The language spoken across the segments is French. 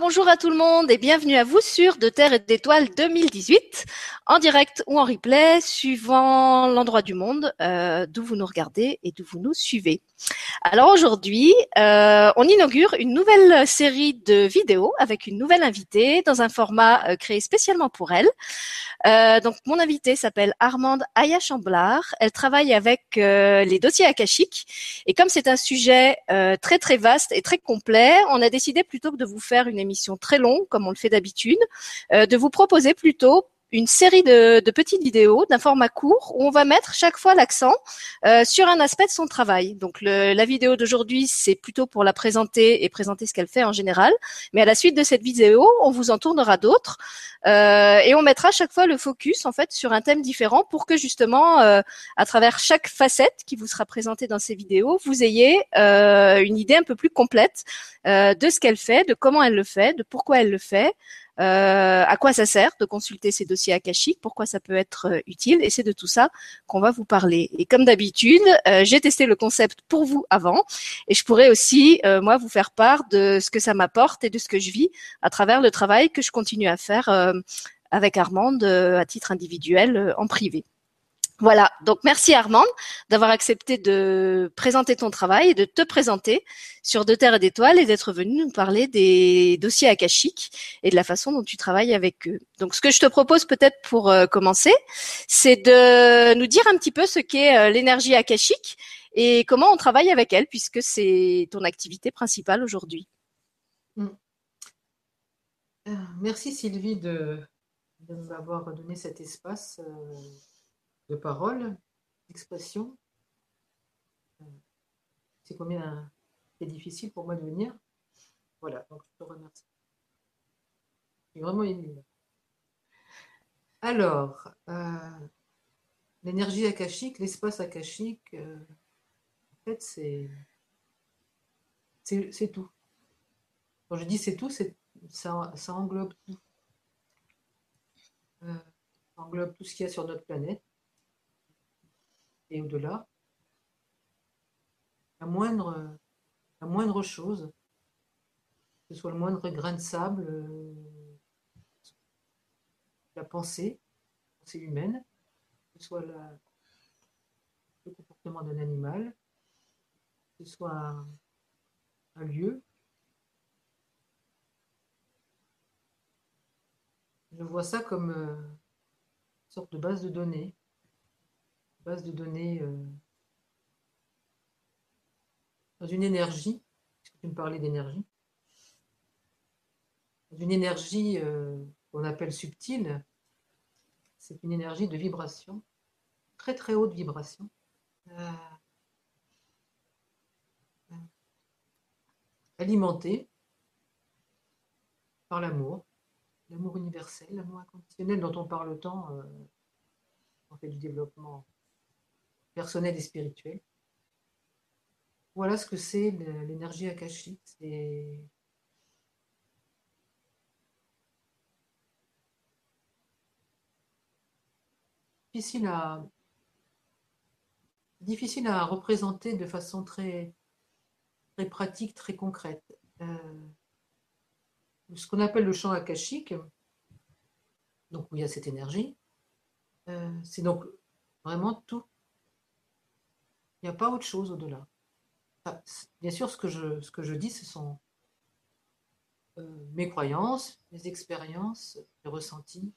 Bonjour à tout le monde et bienvenue à vous sur De Terre et d'Étoiles 2018, en direct ou en replay, suivant l'endroit du monde euh, d'où vous nous regardez et d'où vous nous suivez. Alors aujourd'hui, euh, on inaugure une nouvelle série de vidéos avec une nouvelle invitée dans un format euh, créé spécialement pour elle. Euh, donc mon invitée s'appelle Armande Aya Chamblard. Elle travaille avec les dossiers akashiques et comme c'est un sujet très très vaste et très complet, on a décidé plutôt que de vous faire une émission très longue comme on le fait d'habitude, de vous proposer plutôt une série de, de petites vidéos d'un format court où on va mettre chaque fois l'accent euh, sur un aspect de son travail. Donc le, la vidéo d'aujourd'hui, c'est plutôt pour la présenter et présenter ce qu'elle fait en général. Mais à la suite de cette vidéo, on vous en tournera d'autres euh, et on mettra chaque fois le focus en fait sur un thème différent pour que justement, euh, à travers chaque facette qui vous sera présentée dans ces vidéos, vous ayez euh, une idée un peu plus complète euh, de ce qu'elle fait, de comment elle le fait, de pourquoi elle le fait. Euh, à quoi ça sert de consulter ces dossiers akashiques, pourquoi ça peut être euh, utile, et c'est de tout ça qu'on va vous parler. Et comme d'habitude, euh, j'ai testé le concept pour vous avant, et je pourrais aussi, moi, vous faire part de ce que ça m'apporte et de ce que je vis à travers le travail que je continue à faire avec Armande à titre individuel en privé. Voilà, donc merci Armande d'avoir accepté de présenter ton travail et de te présenter sur De Terre et d'Étoiles et d'être venue nous parler des dossiers akashiques et de la façon dont tu travailles avec eux. Donc ce que je te propose peut-être pour euh, commencer, c'est de nous dire un petit peu ce qu'est euh, l'énergie akashique et comment on travaille avec elle puisque c'est ton activité principale aujourd'hui. Mm. Euh, merci Sylvie de, de m'avoir donné cet espace de parole, d'expression. C'est combien c'est difficile pour moi de venir. Voilà, donc je te remercie. Je suis vraiment émue. Alors, euh, l'énergie akashique, l'espace akashique, euh, en fait, c'est, c'est, tout. Quand je dis c'est tout, c'est, ça, ça englobe tout. Euh, ça englobe tout ce qu'il y a sur notre planète et au-delà, la moindre, la moindre chose, que ce soit le moindre grain de sable, euh, la pensée, la pensée humaine, que ce soit le comportement d'un animal, que ce soit un, lieu. Je vois ça comme euh, une sorte de base de données base de données euh, dans une énergie, puisque tu me parlais d'énergie, dans une énergie euh, qu'on appelle subtile, c'est une énergie de vibration, très très haute vibration. Euh, alimentée par l'amour, l'amour universel, l'amour inconditionnel dont on parle tant en fait du développement personnel et spirituel. Voilà ce que c'est l'énergie akashique. C'est difficile à, représenter de façon très, très pratique, très concrète. Euh, ce qu'on appelle le champ akashique, donc où il y a cette énergie, euh, c'est donc vraiment tout il n'y a pas autre chose au-delà. bien sûr, ce que, je, ce que je dis, ce sont euh, mes croyances, mes expériences, mes ressentis,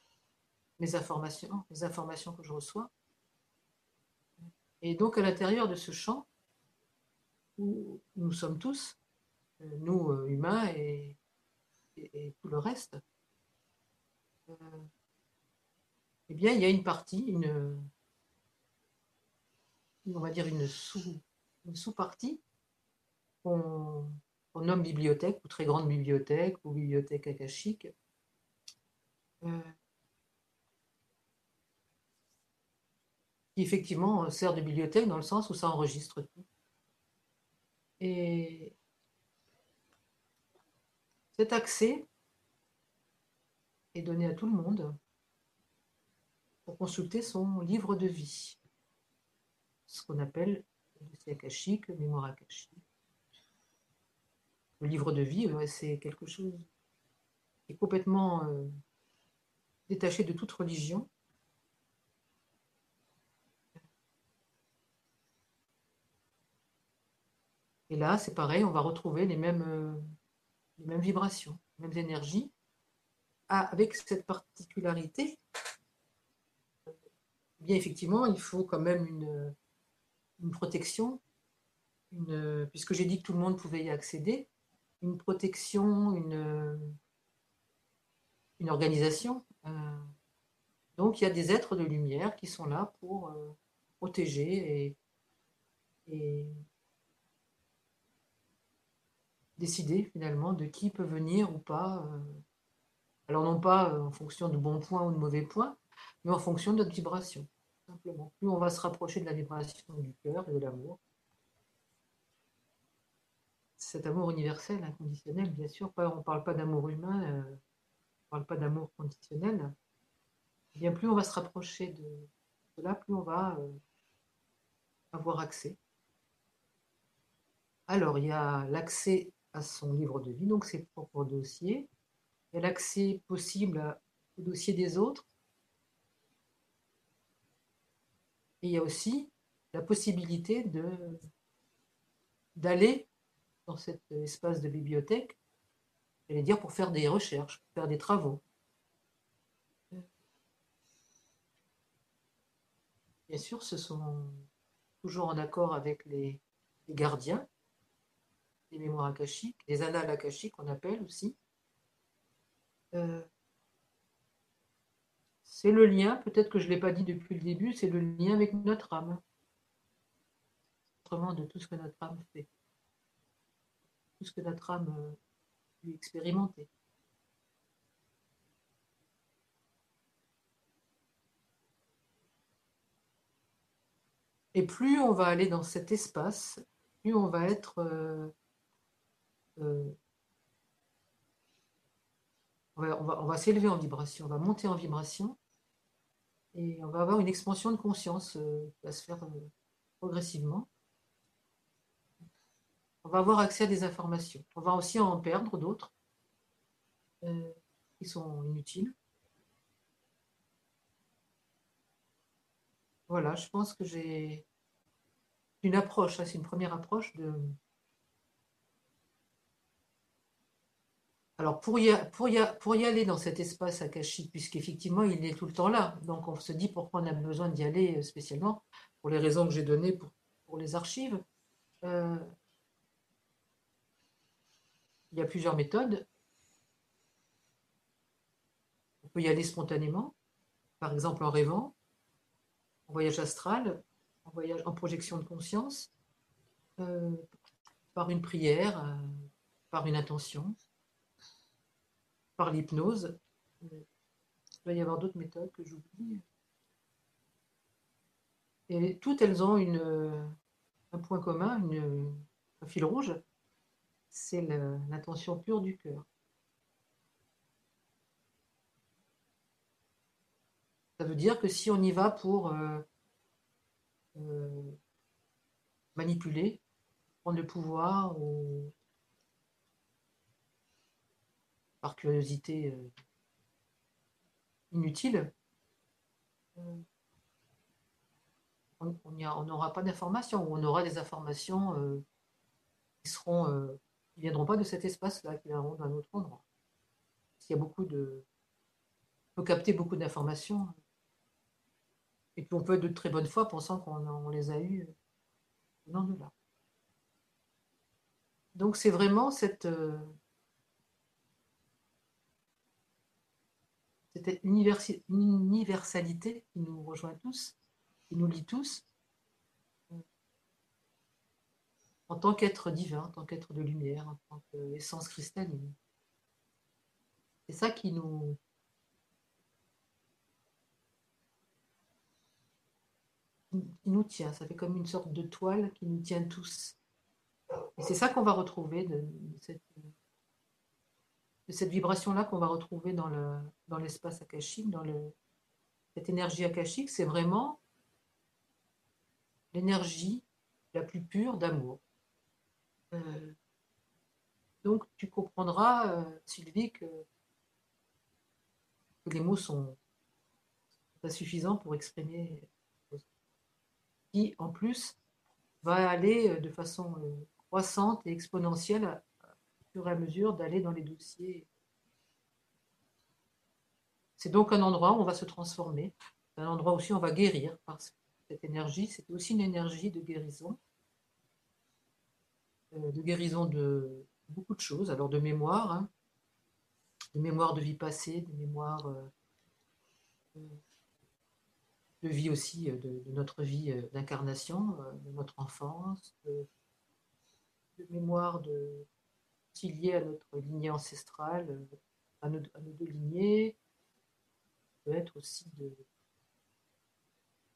mes informations, les informations que je reçois. Et donc, à l'intérieur de ce champ, où nous sommes tous, euh, nous euh, humains et, tout le reste, eh bien, il y a une partie, une, on va dire une sous, sous-partie qu'on nomme bibliothèque ou très grande bibliothèque ou bibliothèque akashique. Euh, qui effectivement sert de bibliothèque dans le sens où ça enregistre tout. Et cet accès est donné à tout le monde pour consulter son livre de vie ce qu'on appelle le akashique, mémoire akashique. Le livre de vie, c'est quelque chose est complètement euh, détaché de toute religion. Et là, c'est pareil, on va retrouver les mêmes, euh, les mêmes vibrations, les mêmes énergies, ah, avec cette particularité. Bien effectivement, il faut quand même une, une protection, puisque j'ai dit que tout le monde pouvait y accéder, une protection, une, une organisation. Euh, donc il y a des êtres de lumière qui sont là pour euh, protéger et, décider finalement de qui peut venir ou pas. Euh. alors non pas en fonction de bons points ou de mauvais points, mais en fonction de notre vibration. Simplement. Plus on va se rapprocher de la vibration du cœur et de l'amour, cet amour universel, inconditionnel, bien sûr, on ne parle pas d'amour humain, euh, on ne parle pas d'amour conditionnel, bien plus on va se rapprocher de cela, plus on va euh, avoir accès. Alors, il y a l'accès à son livre de vie, donc ses propres dossiers. Il y a l'accès possible au dossier des autres. Et il y a aussi la possibilité de d'aller dans cet espace de bibliothèque, j'allais dire pour faire des recherches, pour faire des travaux. Bien sûr, ce sont toujours en accord avec les, gardiens, les mémoires akashiques, les annales akashiques qu'on appelle aussi. Euh, c'est le lien, peut-être que je ne l'ai pas dit depuis le début, c'est le lien avec notre âme. Autrement de tout ce que notre âme fait tout ce que notre âme peut expérimenter. Et plus on va aller dans cet espace, plus on va être... Euh, euh, on va, on va s'élever en vibration, on va monter en vibration et on va avoir une expansion de conscience euh, qui va se faire progressivement on va avoir accès à des informations. On va aussi en perdre d'autres euh, qui sont inutiles. Voilà, je pense que j'ai une approche, c'est une première approche de... Alors pour y, aller dans cet espace akashique, puisqu'effectivement il est tout le temps là, donc on se dit pourquoi on a besoin d'y aller spécialement, pour les raisons que j'ai données pour, les archives. Euh, il y a plusieurs méthodes. On peut y aller spontanément, par exemple en rêvant, en voyage astral, en voyage en projection de conscience, euh, par une prière, euh, par une intention, par l'hypnose. Il doit y avoir d'autres méthodes que j'oublie. Et toutes elles ont un point commun, un fil rouge, c'est l'intention pure du cœur. Ça veut dire que si on y va pour euh, euh, manipuler, prendre le pouvoir ou par curiosité euh, inutile, on n'aura pas d'informations ou on aura des informations qui seront qui viendront pas de cet espace-là, qui viendront d'un autre endroit. S'il y a beaucoup de. On peut capter beaucoup d'informations. Et puis on peut être de très bonne foi pensant qu'on les a eues venant de là. Donc c'est vraiment cette, euh, cette universalité qui nous rejoint tous, qui nous lie tous, en tant qu'être divin, en tant qu'être de lumière, en tant qu'essence cristalline. C'est ça qui nous, qui nous tient. Ça fait comme une sorte de toile qui nous tient tous. Et c'est ça qu'on va retrouver de, cette, cette vibration-là qu'on va retrouver dans, le, dans l'espace akashique, dans le, cette énergie akashique, c'est vraiment l'énergie la plus pure d'amour. Euh, donc tu comprendras, euh, Sylvie, que les mots sont pas suffisants pour exprimer qui en plus va aller de façon croissante et exponentielle et à mesure d'aller dans les dossiers. C'est donc un endroit où on va se transformer, un endroit aussi où on va guérir, parce que cette énergie, c'est aussi une énergie de guérison, euh, de guérison de beaucoup de choses, alors de mémoire, hein, de mémoire de vie passée, de mémoire euh, de vie aussi, euh, de, notre vie d'incarnation, de notre enfance, de, mémoire de, liée à notre lignée ancestrale, à nos, à nos deux lignées, peut être aussi de,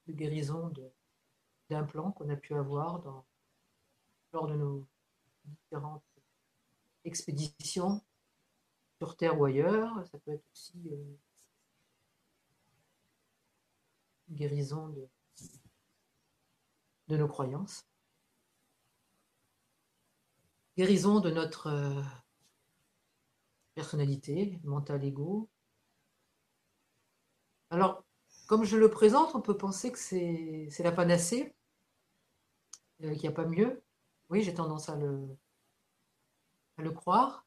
de guérison d'implants qu'on a pu avoir lors de nos différentes expéditions sur Terre ou ailleurs. Ça peut être aussi euh, une guérison de nos croyances. Guérison de notre euh, personnalité, mental ego. Alors, comme je le présente, on peut penser que c'est la panacée, euh, qu'il n'y a pas mieux. Oui, j'ai tendance à le, croire.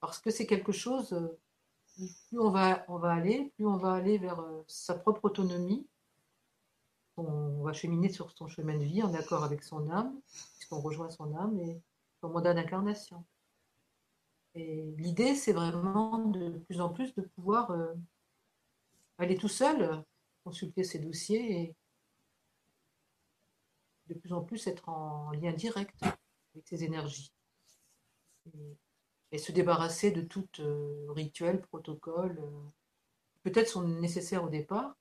Parce que c'est quelque chose, euh, plus on va, on va aller, plus on va aller vers sa propre autonomie. On va cheminer sur son chemin de vie en accord avec son âme, puisqu'on rejoint son âme et son mandat d'incarnation. Et l'idée, c'est vraiment de plus en plus de pouvoir euh, aller tout seul, consulter ses dossiers et de plus en plus être en lien direct avec ses énergies. Et, se débarrasser de tout euh, rituel, protocole, euh, peut-être sont nécessaires au départ.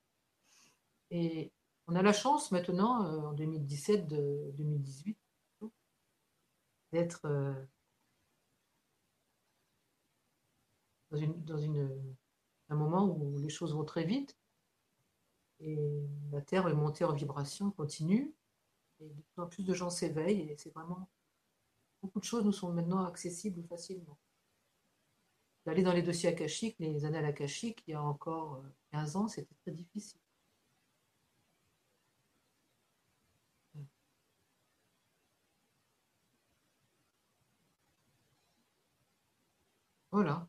On a la chance maintenant, en 2017-2018, d'être dans, une, un moment où les choses vont très vite et la Terre est montée en vibration continue et de plus en plus de gens s'éveillent et c'est vraiment beaucoup de choses nous sont maintenant accessibles facilement. D'aller dans les dossiers akashiques, les annales akashiques, il y a encore 15 euh, ans, c'était très difficile. Voilà.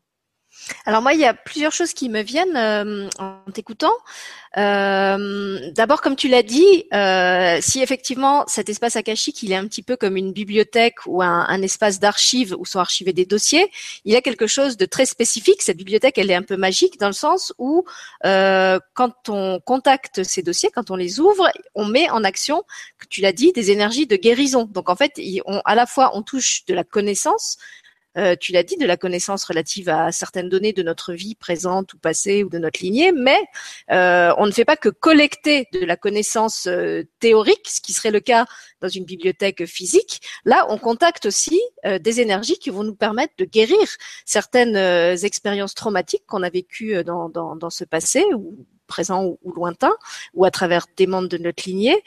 Alors moi, il y a plusieurs choses qui me viennent euh, en t'écoutant. Euh, d'abord, comme tu l'as dit, euh, si effectivement cet espace akashique, il est un petit peu comme une bibliothèque ou un, espace d'archives où sont archivés des dossiers, il y a quelque chose de très spécifique. Cette bibliothèque, elle est un peu magique dans le sens où quand on contacte ces dossiers, quand on les ouvre, on met en action, tu l'as dit, des énergies de guérison. Donc en fait, à la fois on touche de la connaissance, euh, tu l'as dit, de la connaissance relative à certaines données de notre vie présente ou passée ou de notre lignée, mais euh, on ne fait pas que collecter de la connaissance euh, théorique, ce qui serait le cas dans une bibliothèque physique. Là, on contacte aussi des énergies qui vont nous permettre de guérir certaines expériences traumatiques qu'on a vécues dans, dans, dans ce passé présent ou, lointain, ou à travers des membres de notre lignée.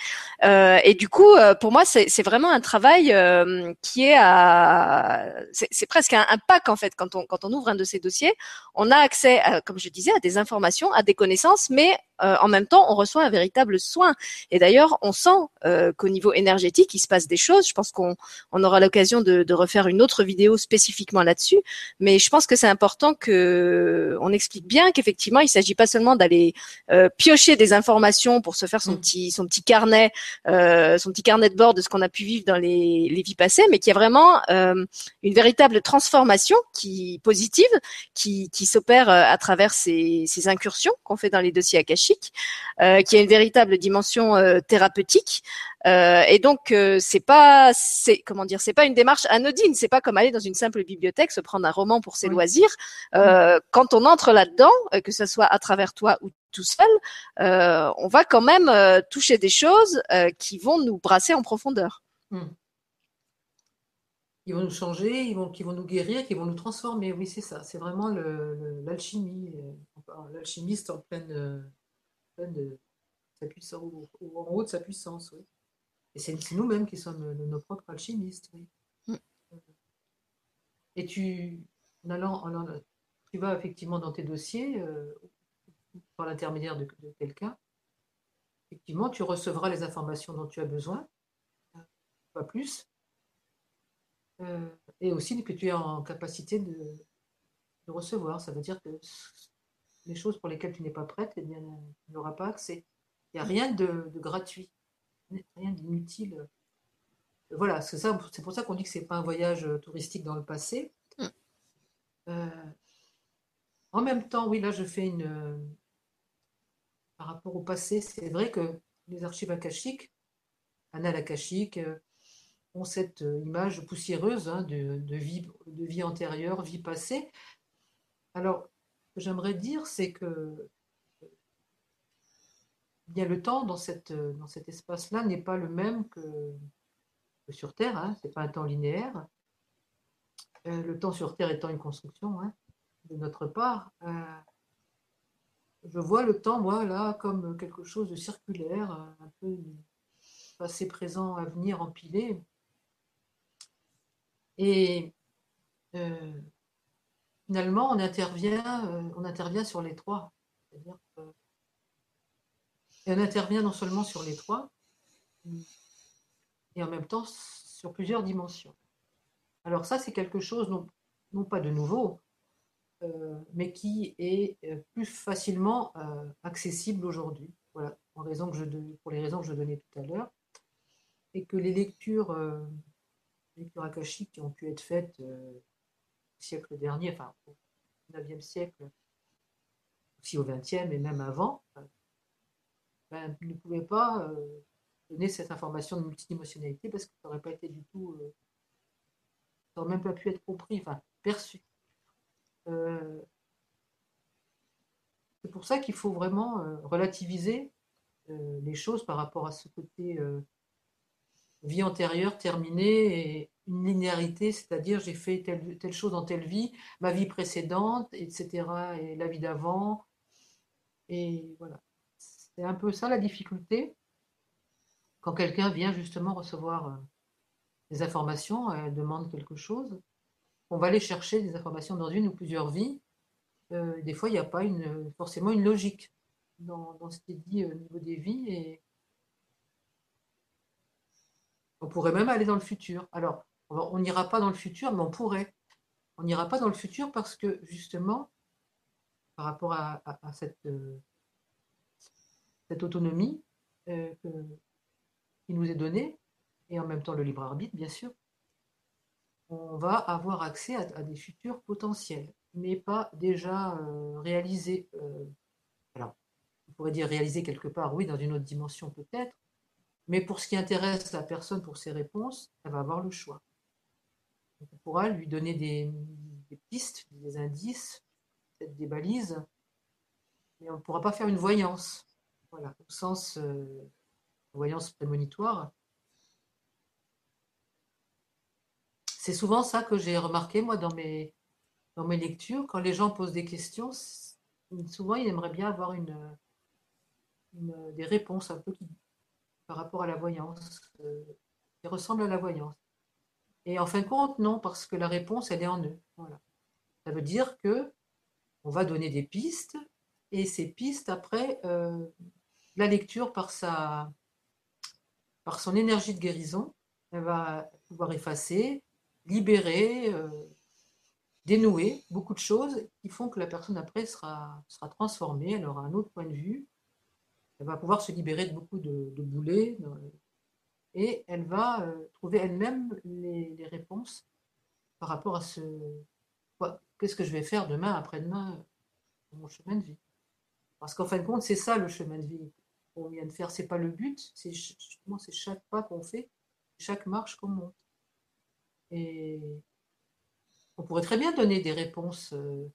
Euh, et du coup, euh, pour moi, c'est vraiment un travail euh, qui est à, c'est presque un, pack en fait. Quand on quand on ouvre un de ces dossiers, on a accès, comme je disais, à des informations, à des connaissances, mais euh, en même temps, on reçoit un véritable soin. Et d'ailleurs, on sent euh, qu'au niveau énergétique, il se passe des choses. Je pense qu'on on aura l'occasion de, de, refaire une autre vidéo spécifiquement là-dessus. Mais je pense que c'est important que on explique bien qu'effectivement, il s'agit pas seulement d'aller euh, piocher des informations pour se faire son mm. petit son petit carnet, euh, son petit carnet de bord de ce qu'on a pu vivre dans les, les vies passées, mais qu'il y a vraiment une véritable transformation qui positive qui, qui s'opère à travers ces, ces incursions qu'on fait dans les dossiers euh, qui a une véritable dimension euh, thérapeutique. Euh, et donc c'est pas, c'est comment dire, c'est pas une démarche anodine. C'est pas comme aller dans une simple bibliothèque se prendre un roman pour ses loisirs. Quand on entre là-dedans, que ce soit à travers toi ou tout seul, on va quand même toucher des choses qui vont nous brasser en profondeur. Hmm. Ils vont nous changer, ils vont, qui vont nous guérir, qui vont nous transformer. Oui, c'est ça. C'est vraiment l'alchimie. L'alchimiste en pleine, de sa puissance, ou, en haut de sa puissance. Oui. Et c'est nous-mêmes qui sommes nos, propres alchimistes. Oui. Mm. Et tu, en allant, tu vas effectivement dans tes dossiers, par l'intermédiaire de, quelqu'un, effectivement, tu recevras les informations dont tu as besoin, pas plus, et aussi que tu es en capacité de, recevoir. Ça veut dire que les choses pour lesquelles tu n'es pas prête, eh bien, tu n'auras pas accès. Il n'y a rien de, gratuit, rien d'inutile. Voilà, c'est pour ça qu'on dit que ce n'est pas un voyage touristique dans le passé. Mm. Euh, en même temps, oui, là, je fais une. par rapport au passé, c'est vrai que les archives akashiques, annales akashiques, euh, ont cette euh, image poussiéreuse hein, de, vie, de vie antérieure, vie passée. Alors, j'aimerais dire, c'est que bien le temps dans, cette, dans cet espace-là n'est pas le même que, sur Terre, hein, ce n'est pas un temps linéaire. Euh, le temps sur Terre étant une construction hein, de notre part. Euh, je vois le temps, moi, là, comme quelque chose de circulaire, un peu passé, présent, avenir empilé. Et euh, finalement, on intervient, euh, on intervient sur les trois. Et on intervient non seulement sur les trois, et en même temps sur plusieurs dimensions. Alors ça, c'est quelque chose, non, pas de nouveau, euh, mais qui est euh, plus facilement accessible aujourd'hui. Voilà, pour les raisons que je donnais tout à l'heure. Et que les lectures, les akashiques qui ont pu être faites siècle dernier, enfin au 9e siècle, aussi au 20e et même avant, ben, ne pouvait pas euh, donner cette information de multidimensionnalité parce que ça n'aurait pas été du tout. Euh, ça n'aurait même pas pu être compris, enfin perçu. Euh, c'est pour ça qu'il faut vraiment relativiser les choses par rapport à ce côté vie antérieure terminée et une linéarité, c'est-à-dire j'ai fait telle, chose dans telle vie, ma vie précédente, etc., et la vie d'avant. Et voilà. C'est un peu ça la difficulté quand quelqu'un vient justement recevoir euh, des informations, elle demande quelque chose. On va aller chercher des informations dans une ou plusieurs vies. Euh, des fois, il n'y a pas forcément une logique dans, dans ce qui est dit au niveau des vies. Et on pourrait même aller dans le futur. Alors, on n'ira pas dans le futur, mais on pourrait. On n'ira pas dans le futur parce que justement, par rapport à, cette, euh, cette, autonomie euh, qui nous est donnée, et en même temps le libre arbitre, bien sûr, on va avoir accès à, des futurs potentiels, mais pas déjà euh, réalisés. alors, on pourrait dire réalisés quelque part, oui, dans une autre dimension peut-être, mais pour ce qui intéresse la personne pour ses réponses, elle va avoir le choix. On pourra lui donner des, pistes, des indices, peut-être des balises, mais on ne pourra pas faire une voyance. Voilà, au sens euh, voyance prémonitoire. C'est souvent ça que j'ai remarqué, moi, dans mes, lectures. Quand les gens posent des questions, souvent, ils aimeraient bien avoir des réponses un peu par rapport à la voyance, euh, qui ressemble à la voyance. Et en fin de compte, non, parce que la réponse, elle est en eux. Voilà. Ça veut dire que on va donner des pistes, et ces pistes, après, euh, la lecture, par, sa, par son énergie de guérison, elle va pouvoir effacer, libérer, euh, dénouer beaucoup de choses qui font que la personne après sera, sera transformée, elle aura un autre point de vue, elle va pouvoir se libérer de beaucoup de, boulets et elle va euh, trouver elle-même les, réponses par rapport à ce qu'est-ce que je vais faire demain, après-demain, dans mon chemin de vie. Parce qu'en fin de compte, c'est ça le chemin de vie qu'on vient de faire. C'est pas le but, c'est chaque pas qu'on fait, chaque marche qu'on monte. Et on pourrait très bien donner des réponses, euh,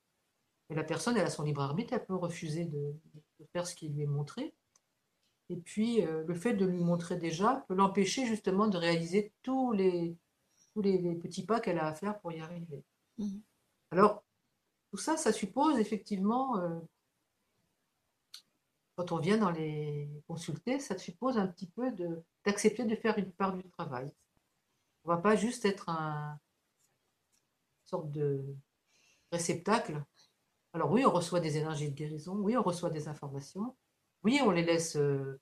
mais la personne, elle a son libre arbitre, elle peut refuser de faire ce qui lui est montré. Et puis, euh, le fait de lui montrer déjà peut l'empêcher justement de réaliser tous les, tous les, petits pas qu'elle a à faire pour y arriver. Mhm. Alors, tout ça, ça suppose effectivement, euh, quand on vient dans les consulter, ça suppose un petit peu d'accepter de, faire une part du travail. On ne va pas juste être un sorte de réceptacle Alors oui, on reçoit des énergies de guérison, oui, on reçoit des informations, oui, on les laisse euh,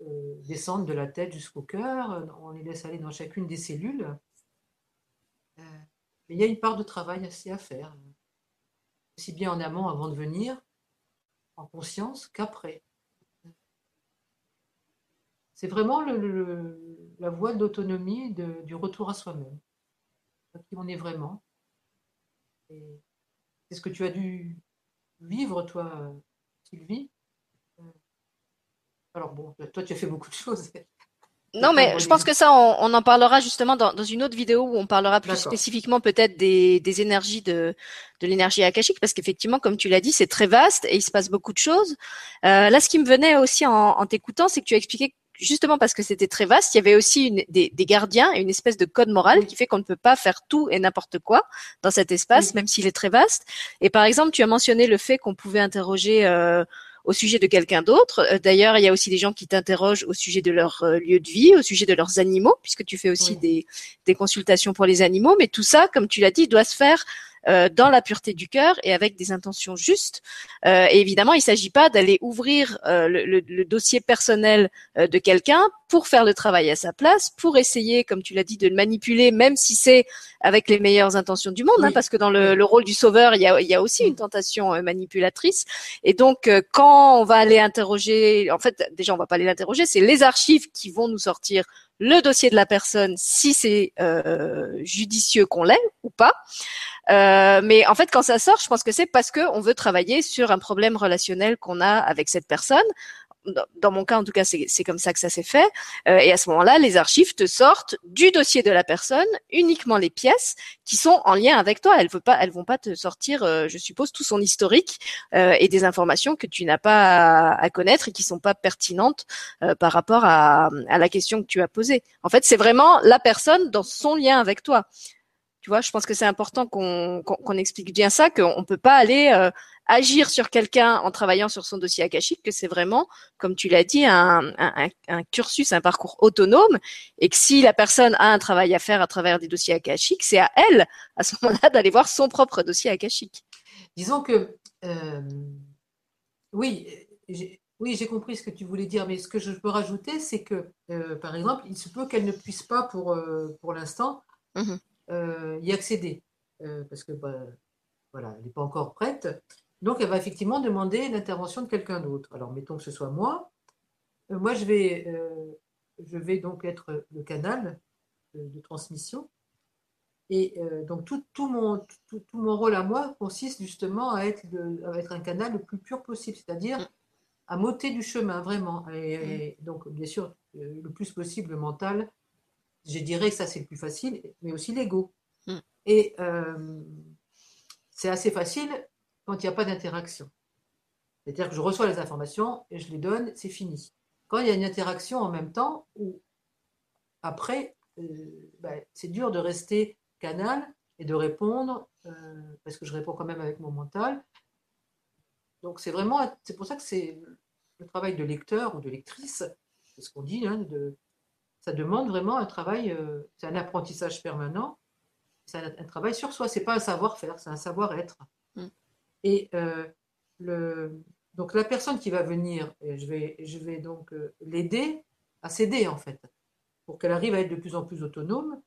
euh, descendre de la tête jusqu'au cœur, on les laisse aller dans chacune des cellules. mais il y a une part de travail assez à faire, aussi bien en amont avant de venir, en conscience, qu'après. C'est vraiment la voie d'autonomie du retour à soi-même, qui on est vraiment. C'est ce que tu as dû vivre, toi, Sylvie. Alors bon, toi, tu as fait beaucoup de choses. Non, mais je pense que ça, on, en parlera justement dans, une autre vidéo où on parlera plus spécifiquement peut-être des, énergies de, de l'énergie akashique, parce qu'effectivement, comme tu l'as dit, c'est très vaste et il se passe beaucoup de choses. Euh, là, ce qui me venait aussi en, en t'écoutant, c'est que tu as expliqué justement parce que c'était très vaste, il y avait aussi une, des, des, gardiens et une espèce de code moral qui fait qu'on ne peut pas faire tout et n'importe quoi dans cet espace, même s'il est très vaste. Et par exemple, tu as mentionné le fait qu'on pouvait interroger euh, au sujet de quelqu'un d'autre. Euh, d'ailleurs, il y a aussi des gens qui t'interrogent au sujet de leur euh, lieu de vie, au sujet de leurs animaux, puisque tu fais aussi des, des consultations pour les animaux. Mais tout ça, comme tu l'as dit, doit se faire euh, dans la pureté du cœur et avec des intentions justes. Euh, et évidemment, il ne s'agit pas d'aller ouvrir euh, le, le, dossier personnel de quelqu'un pour faire le travail à sa place, pour essayer, comme tu l'as dit, de le manipuler, même si c'est avec les meilleures intentions du monde, hein, parce que dans le, le, rôle du sauveur, il y a, il y a aussi une tentation manipulatrice. Et donc, quand on va aller interroger, en fait, déjà, on va pas aller l'interroger, c'est les archives qui vont nous sortir le dossier de la personne, si c'est euh, judicieux qu'on l'ait ou pas. Euh, mais en fait, quand ça sort, je pense que c'est parce qu'on veut travailler sur un problème relationnel qu'on a avec cette personne dans mon cas en tout cas c'est comme ça que ça s'est fait. Euh, et à ce moment-là les archives te sortent du dossier de la personne uniquement les pièces qui sont en lien avec toi. Elles ne pas elles vont pas te sortir euh, je suppose tout son historique euh, et des informations que tu n'as pas à, connaître et qui sont pas pertinentes par rapport à, à la question que tu as posée. En fait c'est vraiment la personne dans son lien avec toi. Tu vois, je pense que c'est important qu'on explique bien ça, qu'on ne peut pas aller euh, agir sur quelqu'un en travaillant sur son dossier akashique, que c'est vraiment, comme tu l'as dit, un, cursus, un parcours autonome, et que si la personne a un travail à faire à travers des dossiers akashiques, c'est à elle, à ce moment-là, d'aller voir son propre dossier akashique. Disons que, euh, oui, oui, j'ai compris ce que tu voulais dire, mais ce que je peux rajouter, c'est que, euh, par exemple, il se peut qu'elle ne puisse pas pour, pour l'instant. Mmh euh, y accéder, euh, parce que bah, voilà, elle n'est pas encore prête. Donc, elle va effectivement demander l'intervention de quelqu'un d'autre. Alors, mettons que ce soit moi. Euh, moi, je vais, je vais donc être le canal de, transmission. Et donc, tout, tout, mon, tout, mon rôle à moi consiste justement à être, à être un canal le plus pur possible, c'est-à-dire à m'ôter du chemin, vraiment. Et, mm. donc, bien sûr, le plus possible mental, je dirais que ça, c'est le plus facile, mais aussi l'ego. Mm. Et euh, c'est assez facile quand il n'y a pas d'interaction. C'est-à-dire que je reçois les informations et je les donne, c'est fini. Quand il y a une interaction en même temps, ou après, euh, ben, c'est dur de rester canal et de répondre, euh, parce que je réponds quand même avec mon mental. Donc c'est vraiment, c'est pour ça que c'est le travail de lecteur ou de lectrice, c'est ce qu'on dit, hein, ça demande vraiment un travail, euh, c'est un apprentissage permanent, c'est un, travail sur soi, c'est pas un savoir-faire, c'est un savoir-être. Et euh, le, donc la personne qui va venir, je vais, je vais donc euh, l'aider à s'aider en fait, pour qu'elle arrive à être de plus en plus autonome.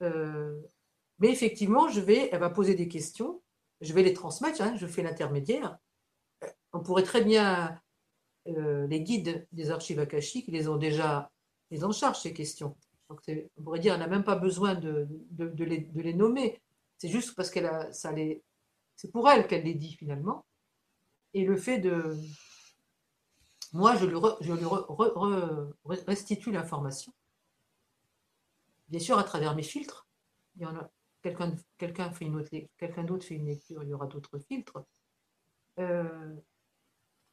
mais effectivement, je vais, elle va poser des questions, je vais les transmettre, hein, je fais l'intermédiaire. On pourrait très bien, les guides des archives akashiques, ils les ont déjà les en charge ces questions. On pourrait dire, qu'elle n'a même pas besoin de, de, les, nommer. C'est juste parce a, ça les, c'est pour elle qu'elle les dit finalement. Et le fait de, moi, je lui, restitue l'information. Bien sûr, à travers mes filtres. Il y en a quelqu'un, fait une quelqu'un d'autre fait une lecture, il y aura d'autres filtres. Euh,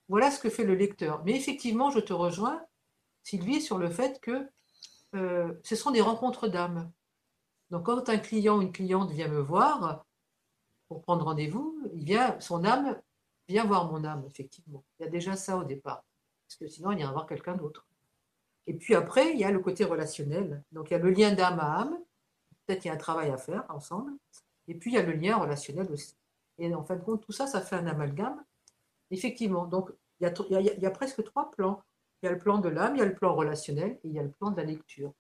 voilà ce que fait le lecteur. Mais effectivement, je te rejoins Sylvie, sur le fait que euh, ce sont des rencontres d'âmes. Donc, quand un client ou une cliente vient me voir pour prendre rendez-vous, il vient, son âme vient voir mon âme, effectivement. Il y a déjà ça au départ, parce que sinon, il ira voir quelqu'un d'autre. Et puis après, il y a le côté relationnel. Donc, il y a le lien d'âme à âme. Peut-être qu'il y a un travail à faire ensemble. Et puis, il y a le lien relationnel aussi. Et en fin de compte, tout ça, ça fait un amalgame. Effectivement, donc il y a, y a presque trois plans. Il y a le plan de l'âme, il y a le plan relationnel et il y a le plan de la lecture.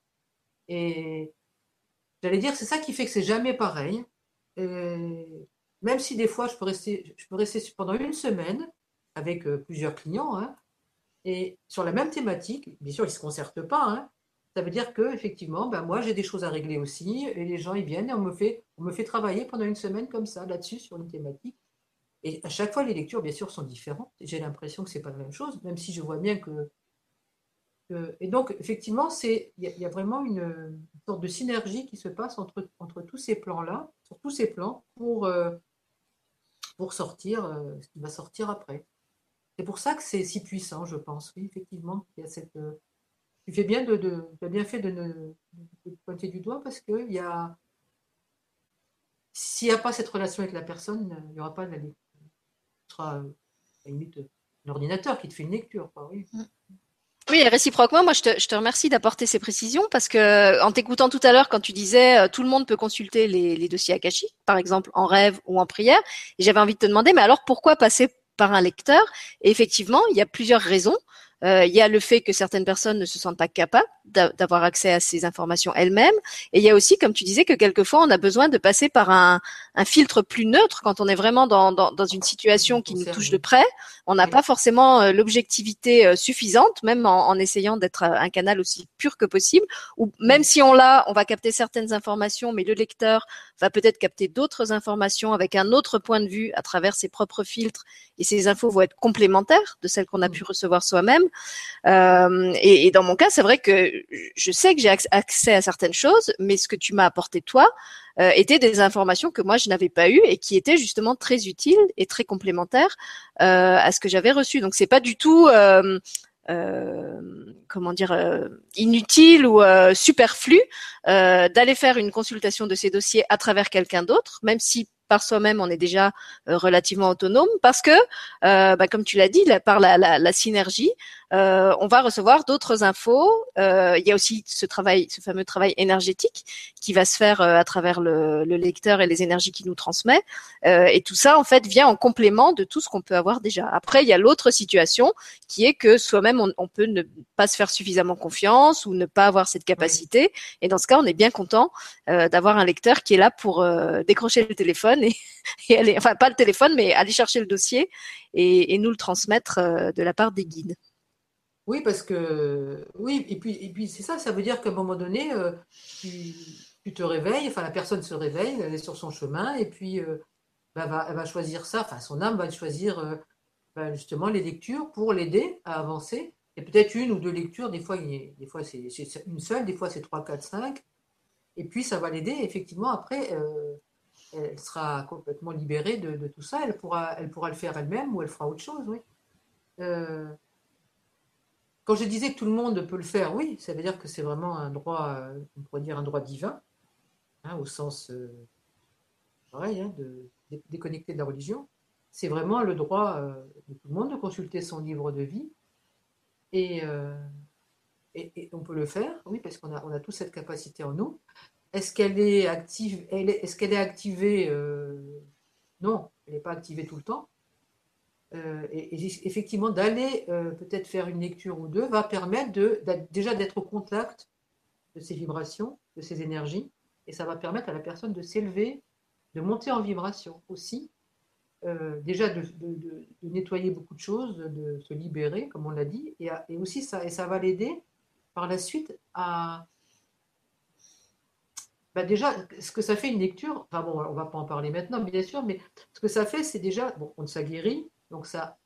Et j'allais dire, c'est ça qui fait que c'est jamais pareil. Même si des fois, je peux rester, je peux rester pendant une semaine avec euh, plusieurs clients, hein, et sur la même thématique, bien sûr, ils ne se concertent pas. Hein, ça veut dire que effectivement, ben moi, j'ai des choses à régler aussi, et les gens, ils viennent et on me fait, on me fait travailler pendant une semaine comme ça, là-dessus, sur une thématique. Et à chaque fois, les lectures, bien sûr, sont différentes. J'ai l'impression que ce n'est pas la même chose, même si je vois bien que et donc, effectivement, il y, a vraiment une, sorte de synergie qui se passe entre, entre tous ces plans-là, sur tous ces plans, pour, euh, pour sortir euh, ce qui va sortir après. C'est pour ça que c'est si puissant, je pense. Oui, effectivement, il y a cette. Euh, tu fais bien de, de as bien fait de, ne, pointer du doigt parce que il y a. S'il n'y a pas cette relation avec la personne, il n'y aura pas de la lecture. Ce sera à la limite l'ordinateur qui te fait une lecture. Quoi, oui. Mm. Oui, réciproquement, moi je te, je te remercie d'apporter ces précisions parce que en t'écoutant tout à l'heure quand tu disais euh, tout le monde peut consulter les, les dossiers akashiques, par exemple en rêve ou en prière, j'avais envie de te demander, mais alors pourquoi passer par un lecteur? Et effectivement, il y a plusieurs raisons. Euh, il y a le fait que certaines personnes ne se sentent pas capables d'avoir accès à ces informations elles-mêmes. Et il y a aussi, comme tu disais, que quelquefois on a besoin de passer par un, un filtre plus neutre quand on est vraiment dans, dans, dans une situation qui nous touche de près. On n'a pas forcément euh, l'objectivité euh, suffisante, même en, en essayant d'être un canal aussi pur que possible. Ou même si on l'a, on va capter certaines informations, mais le lecteur va peut-être capter d'autres informations avec un autre point de vue à travers ses propres filtres. Et ces infos vont être complémentaires de celles qu'on a pu recevoir soi-même. Euh, et, et, dans mon cas, c'est vrai que je sais que j'ai accès à certaines choses, mais ce que tu m'as apporté toi euh, étaient des informations que moi je n'avais pas eues et qui étaient justement très utiles et très complémentaires euh, à ce que j'avais reçu. Donc c'est pas du tout euh, euh comment dire euh, inutile ou euh, superflu d'aller faire une consultation de ces dossiers à travers quelqu'un d'autre, même si par soi-même, on est déjà euh, relativement autonome parce que, euh, bah, comme tu l'as dit, par la, la, la synergie, euh, on va recevoir d'autres infos. il y a aussi ce travail, ce fameux travail énergétique qui va se faire à travers le, le, lecteur et les énergies qu'il nous transmet. et tout ça, en fait, vient en complément de tout ce qu'on peut avoir déjà. Après, il y a l'autre situation qui est que soi-même, on, on, peut ne pas se faire suffisamment confiance ou ne pas avoir cette capacité. Et dans ce cas, on est bien content d'avoir un lecteur qui est là pour décrocher le téléphone et, aller, enfin pas le téléphone, mais aller chercher le dossier et, nous le transmettre euh, de la part des guides. Oui, parce que oui, et puis, et puis c'est ça, ça veut dire qu'à un moment donné, euh, tu, te réveilles, enfin la personne se réveille, elle est sur son chemin, et puis euh, bah, elle va choisir ça, enfin son âme va choisir bah, justement les lectures pour l'aider à avancer. Et peut-être une ou deux lectures, des fois, des fois c'est une seule, des fois c'est trois, quatre, cinq. Et puis ça va l'aider effectivement après elle sera complètement libérée de, tout ça. Elle pourra, elle pourra le faire elle-même ou elle fera autre chose, oui. Euh, quand je disais que tout le monde peut le faire, oui, ça veut dire que c'est vraiment un droit, on pourrait dire un droit divin, hein, au sens euh, pareil, hein, de, déconnecter de la religion. C'est vraiment le droit euh, de tout le monde de consulter son livre de vie. Et, on peut le faire, oui, parce qu'on a, on a toute cette capacité en nous. Est-ce qu'elle est active Est-ce qu'elle est activée euh, Non, elle n'est pas activée tout le temps. Euh, et, effectivement, d'aller euh, peut-être faire une lecture ou deux va permettre de, déjà d'être au contact de ces vibrations, de ces énergies, et ça va permettre à la personne de s'élever, de monter en vibration aussi. déjà de, nettoyer beaucoup de choses, de se libérer, comme on l'a dit, et, et aussi ça, et ça va l'aider par la suite à, bah déjà, ce que ça fait une lecture, enfin bon, on va pas en parler maintenant, bien sûr, mais ce que ça fait, c'est déjà, bon, on s'aguerrit, donc ça,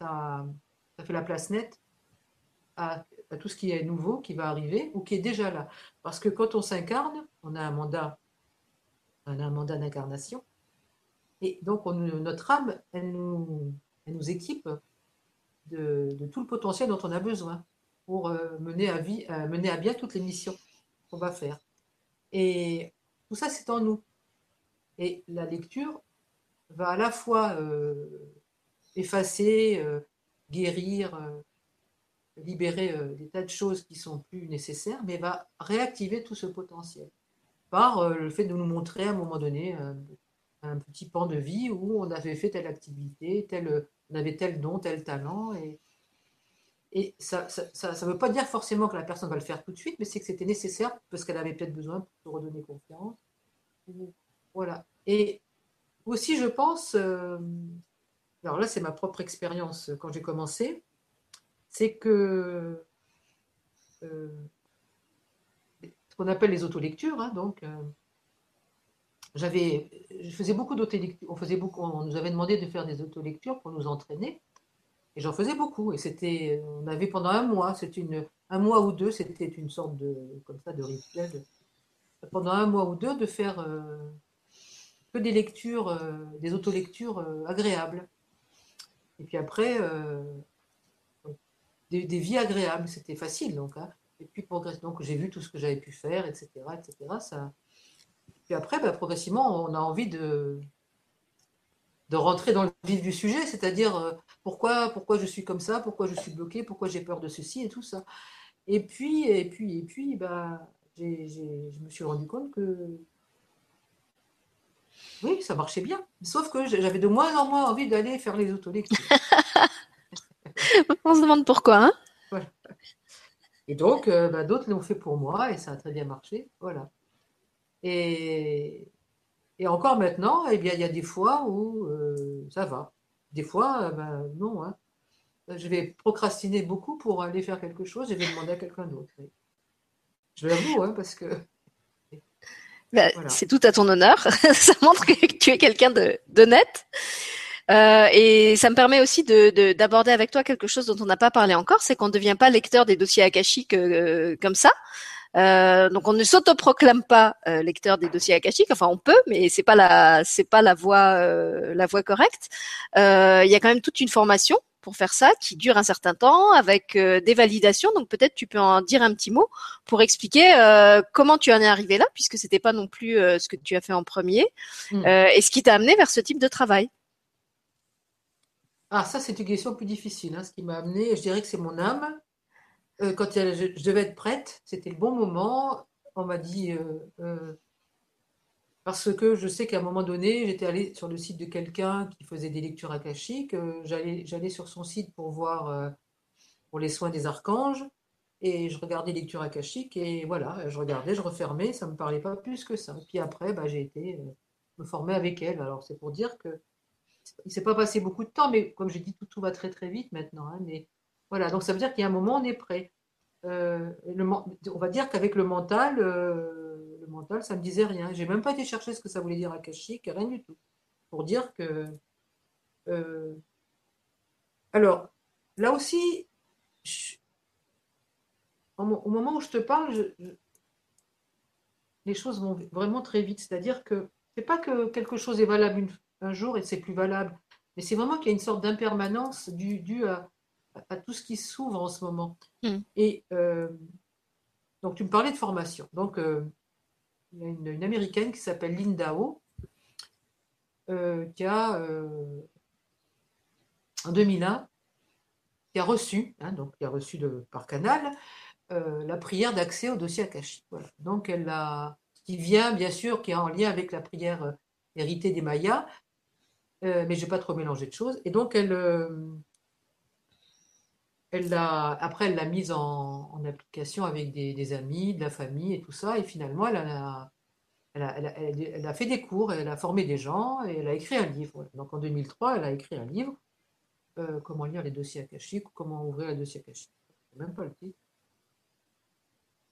ça, fait la place nette à, tout ce qui est nouveau, qui va arriver, ou qui est déjà là. Parce que quand on s'incarne, on a un mandat, on a un mandat d'incarnation, et donc on, notre âme, elle nous, elle nous équipe de, tout le potentiel dont on a besoin pour euh, mener, à vie, euh, mener à bien toutes les missions qu'on va faire. Et tout ça, c'est en nous. Et la lecture va à la fois euh, effacer, euh, guérir, euh, libérer des tas de choses qui sont plus nécessaires, mais va réactiver tout ce potentiel par le fait de nous montrer à un moment donné un petit pan de vie où on avait fait telle activité, tel, on avait tel don, tel talent. Et, ça ne veut pas dire forcément que la personne va le faire tout de suite, mais c'est que c'était nécessaire parce qu'elle avait peut-être besoin pour redonner confiance. Voilà. Et aussi, je pense, euh, alors là, c'est ma propre expérience quand j'ai commencé, c'est que euh, ce qu'on appelle les autolectures, hein, donc. Euh, j'avais, je faisais beaucoup d'autolectures. On faisait beaucoup, on nous avait demandé de faire des autolectures pour nous entraîner, et j'en faisais beaucoup. Et c'était, on avait pendant un mois, c'était une, un mois ou deux, c'était une sorte de, comme ça, de rituel. pendant un mois ou deux, de faire euh, que des lectures, euh, des autolectures euh, agréables. Et puis après, des, des, vies agréables. C'était facile, donc. Hein. Et puis donc j'ai vu tout ce que j'avais pu faire, etc., etc. Puis après, bah, progressivement, on a envie de, de rentrer dans le vif du sujet, c'est-à-dire euh, pourquoi, pourquoi je suis comme ça, pourquoi je suis bloqué, pourquoi j'ai peur de ceci et tout ça. Et puis, et puis, et puis, bah, je me suis rendu compte que oui, ça marchait bien. Sauf que j'avais de moins en moins envie d'aller faire les autolectures. On se demande pourquoi. Hein et donc, euh, bah, d'autres l'ont fait pour moi et ça a très bien marché. Voilà. Et, et encore maintenant, eh bien, il y a des fois où euh, ça va. Des fois, euh, ben, non. Hein. Je vais procrastiner beaucoup pour aller faire quelque chose et je vais demander à quelqu'un d'autre. Je l'avoue, hein, parce que. Ben, c'est tout à ton honneur. ça montre que tu es quelqu'un d'honnête. Euh, et ça me permet aussi d'aborder avec toi quelque chose dont on n'a pas parlé encore, c'est qu'on ne devient pas lecteur des dossiers akashiques euh, comme ça. Euh, donc on ne s'autoproclame pas euh, lecteur des dossiers akashiques. Enfin, on peut, mais c'est pas la c'est pas la voie euh, la voie correcte. Il y a quand même toute une formation pour faire ça qui dure un certain temps avec des validations. Donc peut-être tu peux en dire un petit mot pour expliquer comment tu en es arrivé là, puisque c'était pas non plus ce que tu as fait en premier, mmh. et ce qui t'a amené vers ce type de travail. Ah, ça, c'est une question plus difficile. Hein. Ce qui m'a amené, je dirais que c'est mon âme euh, quand je, devais être prête, c'était le bon moment. On m'a dit, euh, euh, parce que je sais qu'à un moment donné, j'étais allée sur le site de quelqu'un qui faisait des lectures akashiques. j'allais, j'allais sur son site pour voir pour les soins des archanges. Et je regardais lecture akashique et voilà, je regardais, je refermais, ça ne me parlait pas plus que ça. Puis après, bah, j'ai été me former avec elle. Alors c'est pour dire que il s'est pas passé beaucoup de temps, mais comme j'ai dit, tout, tout va très très vite maintenant. Hein, mais voilà, donc ça veut dire qu'il y a un moment, on est prêt. Euh, on va dire qu'avec le mental, euh, ça ne me disait rien. J'ai même pas été chercher ce que ça voulait dire akashique, rien du tout. Pour dire que. Euh, alors, là aussi, au moment où je te parle, les choses vont vraiment très vite. C'est-à-dire que c'est pas que quelque chose est valable un jour et c'est plus valable, mais c'est vraiment qu'il y a une sorte d'impermanence due due à, à tout ce qui s'ouvre en ce moment. Hmm. Et euh, donc, tu me parlais de formation. Donc, euh, il y a une, américaine qui s'appelle Linda O, euh, qui a, en 2001, qui a reçu, hein, donc qui a reçu par canal, la prière d'accès au dossier Akashi. Voilà. Donc, elle a, qui vient, bien sûr, qui est en lien avec la prière héritée des Mayas, mais je ne vais pas trop mélanger de choses. Et donc, elle elle après, elle l'a mise en, application avec des, amis, de la famille et tout ça. Et finalement, elle a, fait des cours, elle a formé des gens et elle a écrit un livre. Donc en 2003, elle a écrit un livre, euh, Comment lire les dossiers akashiques ou comment ouvrir les dossiers akashiques. Même pas le titre.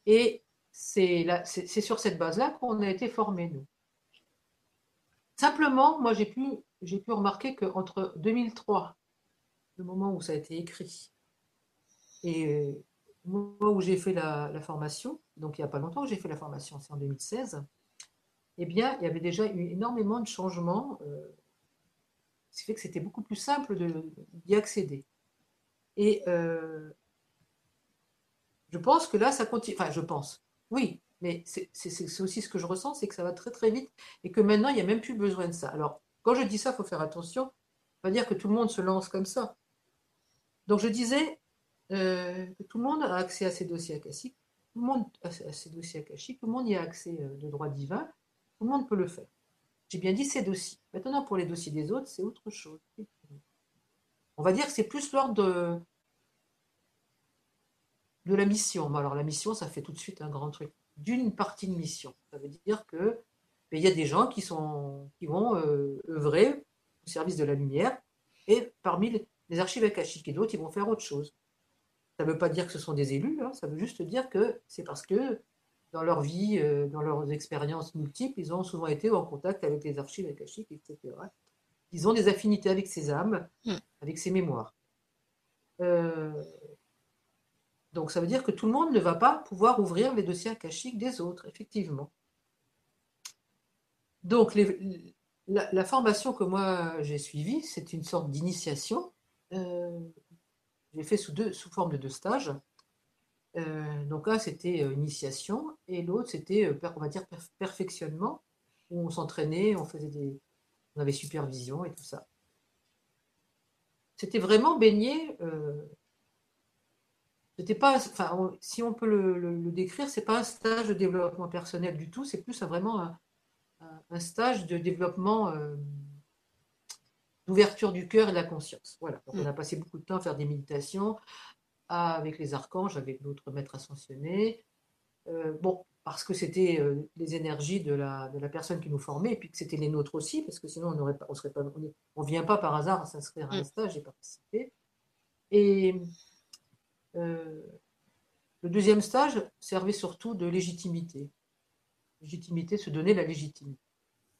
Et c'est sur cette base-là qu'on a été formés, nous. Simplement, moi, j'ai pu, pu remarquer qu'entre 2003, le moment où ça a été écrit, et moi, où j'ai fait la, formation, donc il n'y a pas longtemps que j'ai fait la formation, c'est en 2016, eh bien, il y avait déjà eu énormément de changements, euh, ce qui fait que c'était beaucoup plus simple d'y accéder. Et euh, je pense que là, ça continue. Enfin, je pense, oui, mais c'est aussi ce que je ressens, c'est que ça va très très vite et que maintenant, il n'y a même plus besoin de ça. Alors, quand je dis ça, il faut faire attention. Pas dire que tout le monde se lance comme ça. Donc, je disais, euh, tout le monde a accès à ces dossiers akashiques, tout le monde a ces dossiers akashiques, tout le monde y a accès euh, de droit divin, tout le monde peut le faire. J'ai bien dit ces dossiers. Maintenant, pour les dossiers des autres, c'est autre chose. On va dire que c'est plus l'ordre de, la mission. Alors la mission, ça fait tout de suite un grand truc. D'une partie de mission. Ça veut dire que ben, il y a des gens qui, sont, qui vont euh, œuvrer au service de la lumière et parmi les, archives akashiques et d'autres, ils vont faire autre chose. Ça ne veut pas dire que ce sont des élus, hein. ça veut juste dire que c'est parce que dans leur vie, euh, dans leurs expériences multiples, ils ont souvent été en contact avec les archives akashiques, etc. Ils ont des affinités avec ces âmes, hmm. avec ces mémoires. Euh, donc ça veut dire que tout le monde ne va pas pouvoir ouvrir les dossiers akashiques des autres, effectivement. Donc la, formation que moi j'ai suivie, c'est une sorte d'initiation. Euh, j'ai fait sous, deux, sous forme de deux stages. Euh, donc un, c'était euh, initiation, et l'autre, c'était, euh, on va dire, perfectionnement, où on s'entraînait, on faisait des, on avait supervision et tout ça. C'était vraiment baigné. c'était pas, enfin, si on peut le, décrire, c'est pas un stage de développement personnel du tout, c'est plus vraiment un, stage de développement d'ouverture du cœur et de la conscience. Voilà. on a passé beaucoup de temps à faire des méditations, avec les archanges, avec d'autres maîtres ascensionnés. Euh, bon, parce que c'était euh, les énergies de la, de la personne qui nous formait, et puis que c'était les nôtres aussi, parce que sinon on ne on serait pas, on, vient pas par hasard à s'inscrire à un mm. stage et participer. Et euh, le deuxième stage servait surtout de légitimité. Légitimité, se donner la légitimité.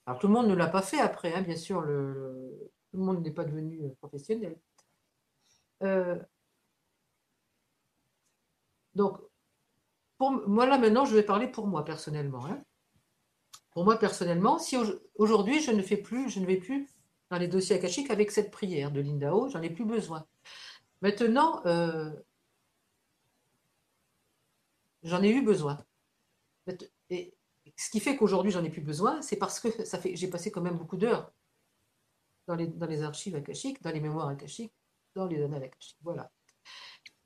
Alors tout le monde ne l'a pas fait après, hein, bien sûr, le, tout le monde n'est pas devenu professionnel. Donc, pour, moi là maintenant, je vais parler pour moi personnellement. Hein. Pour moi personnellement, si aujourd'hui je ne fais plus, je ne vais plus dans les dossiers akashiques avec cette prière de Lindao, j'en ai plus besoin. Maintenant, euh, j'en ai eu besoin. Et ce qui fait qu'aujourd'hui j'en ai plus besoin, c'est parce que ça fait, j'ai passé quand même beaucoup d'heures dans les, dans les archives akashiques, dans les mémoires akashiques, dans les annales akashiques. Voilà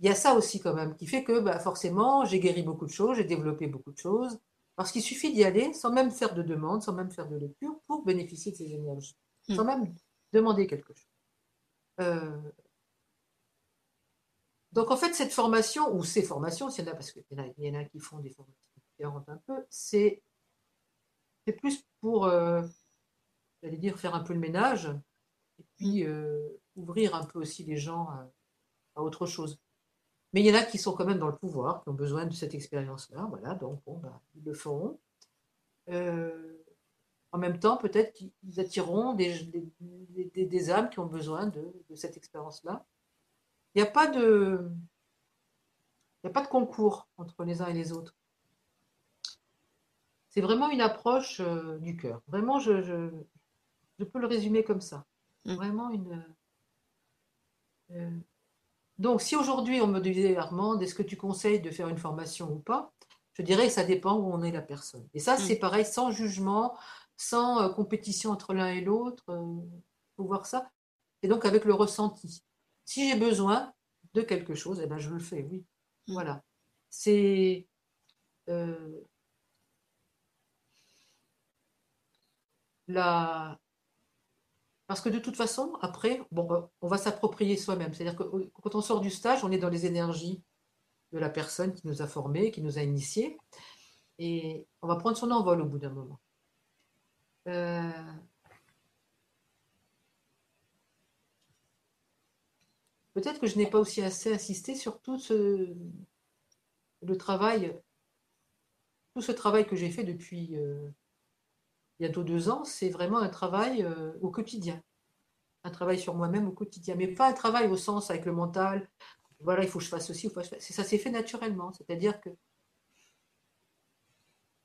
il y a ça aussi quand même qui fait que bah, forcément j'ai guéri beaucoup de choses, j'ai développé beaucoup de choses, parce qu'il suffit d'y aller sans même faire de demande, sans même faire de lecture pour bénéficier de ces énergies, hmm. sans même demander quelque chose. Euh, donc en fait cette formation, ou ces formations, s'il y en a, parce qu'il y, en a qui font des formations différentes un peu, c'est plus pour, euh, j'allais dire, faire un peu le ménage, euh, ouvrir un peu aussi les gens à autre chose. Mais il y en a qui sont quand même dans le pouvoir, qui ont besoin de cette expérience-là. Voilà, donc bon, bah, ils le feront. Euh, en même temps, peut-être qu'ils attireront des, des, âmes qui ont besoin de, cette expérience-là. Il n'y a pas de. A pas de concours entre les uns et les autres. C'est vraiment une approche euh, du cœur. Vraiment, je, je, peux le résumer comme ça. Mmh. Vraiment une, euh, donc, si aujourd'hui on me disait, Armand, est-ce que tu conseilles de faire une formation ou pas Je dirais que ça dépend où on est la personne. Et ça, c'est mm. pareil, sans jugement, sans euh, compétition entre l'un et l'autre. Il euh, faut voir ça. Et donc, avec le ressenti. Si j'ai besoin de quelque chose, eh ben, je le fais, oui. Mm. Voilà. C'est. Euh, la, parce que de toute façon, après, bon, on va s'approprier soi-même. C'est-à-dire que quand on sort du stage, on est dans les énergies de la personne qui nous a formés, qui nous a initiés. Et on va prendre son envol au bout d'un moment. Euh, peut-être que je n'ai pas aussi assez insisté sur tout ce, travail, tout ce travail que j'ai fait depuis euh, bientôt deux ans, c'est vraiment un travail euh, au quotidien. Un travail sur moi-même au quotidien. Mais pas un travail au sens avec le mental. Voilà, il faut que je fasse ceci, Ça s'est fait naturellement. C'est-à-dire que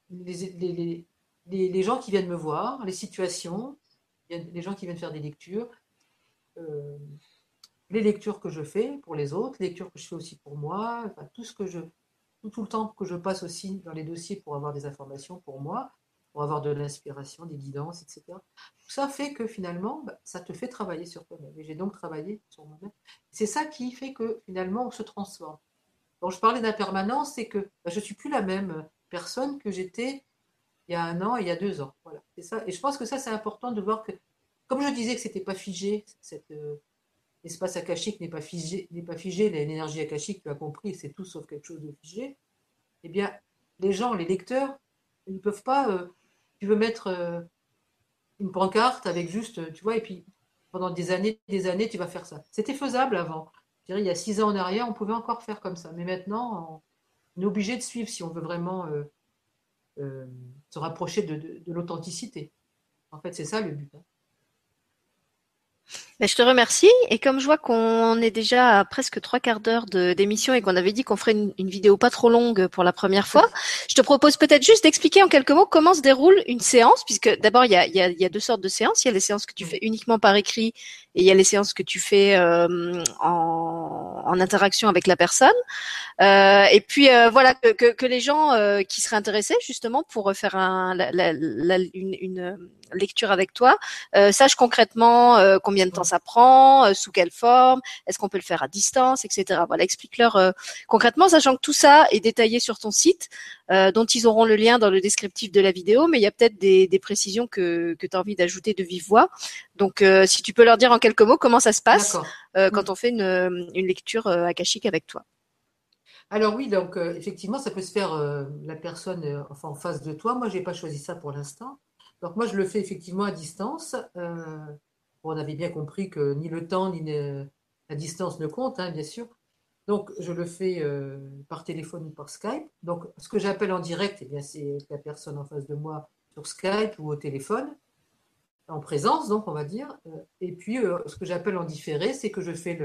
les, les, gens qui viennent me voir, les situations, les gens qui viennent faire des lectures, euh, les lectures que je fais pour les autres, les lectures que je fais aussi pour moi, tout ce que je, tout, le temps que je passe aussi dans les dossiers pour avoir des informations pour moi, pour avoir de l'inspiration, des guidances, etc. Ça fait que finalement, bah, ça te fait travailler sur toi-même. Et j'ai donc travaillé sur moi-même. C'est ça qui fait que finalement, on se transforme. Quand je parlais d'impermanence, c'est que bah, je ne suis plus la même personne que j'étais il y a un an et il y a deux ans. Voilà, c'est ça. Et je pense que ça, c'est important de voir que, comme je disais que c'était pas figé, cet euh, espace akashique n'est pas figé, n'est pas figé, l'énergie akashique, tu as compris, c'est tout sauf quelque chose de figé. Eh bien, les gens, les lecteurs, ils ne peuvent pas. Euh, tu veux mettre euh, une pancarte avec juste, tu vois, et puis pendant des années, des années, tu vas faire ça. C'était faisable avant. Je dirais, il y a six ans en arrière, on pouvait encore faire comme ça. Mais maintenant, on est obligé de suivre si on veut vraiment euh, euh, se rapprocher de, l'authenticité. En fait, c'est ça le but. Hein. Ben, je te remercie. Et comme je vois qu'on est déjà à presque trois quarts d'heure d'émission et qu'on avait dit qu'on ferait une, vidéo pas trop longue pour la première fois, je te propose peut-être juste d'expliquer en quelques mots comment se déroule une séance, puisque d'abord il y a, y, a, y a, deux sortes de séances. Il y a les séances que tu fais uniquement par écrit et il y a les séances que tu fais euh, en, en, interaction avec la personne. Euh, et puis euh, voilà que, que, que, les gens euh, qui seraient intéressés justement pour faire un, la, la, une, une, lecture avec toi sachent concrètement combien de temps ça prend, sous quelle forme, est-ce qu'on peut le faire à distance, etc. Voilà, explique-leur concrètement, sachant que tout ça est détaillé sur ton site, dont ils auront le lien dans le descriptif de la vidéo, mais il y a peut-être des, des, précisions que, que tu as envie d'ajouter de vive voix. Donc, si tu peux leur dire en quelques mots comment ça se passe quand mm. on fait une, une lecture akashique avec toi. Alors oui, donc euh, effectivement, ça peut se faire euh, la personne euh, enfin, en face de toi. Moi, je n'ai pas choisi ça pour l'instant. Donc moi, je le fais effectivement à distance. On avait bien compris que ni le temps ni la distance ne compte, hein, bien sûr. Donc je le fais par téléphone ou par Skype. Donc ce que j'appelle en direct, eh c'est la personne en face de moi sur Skype ou au téléphone, en présence, donc on va dire. Et puis ce que j'appelle en différé, c'est que je fais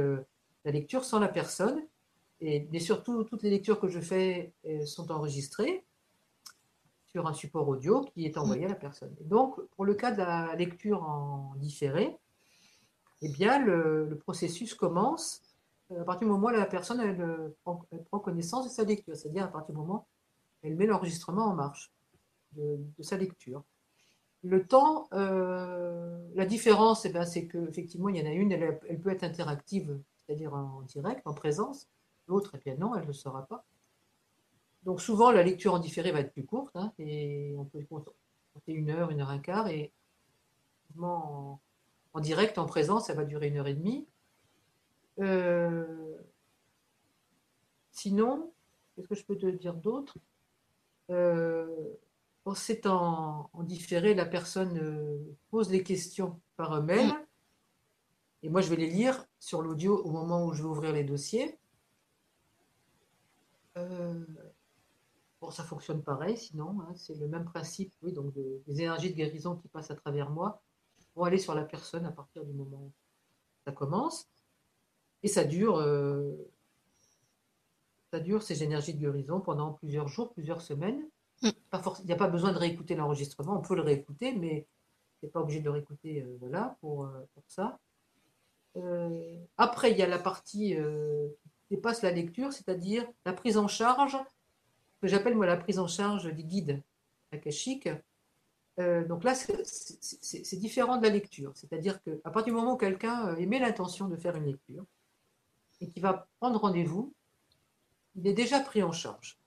la lecture sans la personne et, surtout, toutes les lectures que je fais euh, sont enregistrées sur un support audio qui est envoyé à la personne. donc, pour le cas de la lecture en différé, eh bien, le, processus commence euh, à partir du moment où la personne elle, prend, connaissance de sa lecture, c'est-à-dire à partir du moment où elle met l'enregistrement en marche de, sa lecture. Le temps, euh, la différence, eh c'est qu'effectivement, il y en a une, elle, peut être interactive, c'est-à-dire en direct, en présence, L'autre, et bien non, elle ne le sera pas. Donc souvent, la lecture en différé va être plus courte, hein, et on peut compter une heure, une heure et un quart, et en, en, direct, en présence, ça va durer une heure et demie. Euh, sinon, qu'est-ce que je peux te dire d'autre? Euh, c'est en, différé, la personne euh, pose les questions par mm. et moi je vais les lire sur l'audio au moment où je vais ouvrir les dossiers. Bon, ça fonctionne pareil, sinon, hein, c'est le même principe, oui, donc des énergies de guérison qui passent à travers moi vont aller sur la personne à partir du moment où ça commence. Et ça dure, euh, ça dure ces énergies de guérison pendant plusieurs jours, plusieurs semaines. Mm. Il n'y a pas besoin de réécouter l'enregistrement, on peut le réécouter, mais n'est pas obligé de le réécouter euh, voilà, pour, pour ça. après, il y a la partie dépasse la lecture, c'est-à-dire la prise en charge, que j'appelle moi la prise en charge des guides akashiques. Euh, donc là, c'est différent de la lecture. C'est-à-dire qu'à partir du moment où quelqu'un euh, émet l'intention de faire une lecture et qui va prendre rendez-vous, il est déjà pris en charge.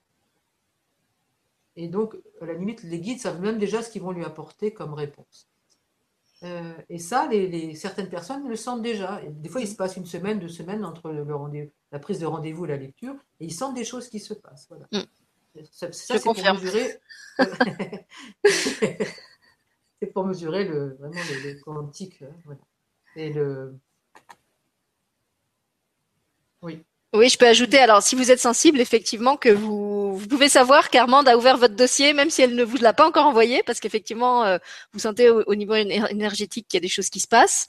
Et donc, à la limite, les guides savent même déjà ce qu'ils vont lui apporter comme réponse. Euh, et ça, certaines personnes le sentent déjà. des fois, il se passe une semaine, deux semaines entre la prise de rendez-vous et la lecture, et ils sentent des choses qui se passent. Mm. Ça, c'est pour mesurer. c'est pour mesurer le, vraiment le, quantique. Hein, voilà. Et le. Oui. Oui, je peux ajouter, alors si vous êtes sensible, effectivement, que vous, vous pouvez savoir qu'Armande a ouvert votre dossier, même si elle ne vous l'a pas encore envoyé, parce qu'effectivement, euh, vous sentez au, niveau énergétique qu'il y a des choses qui se passent.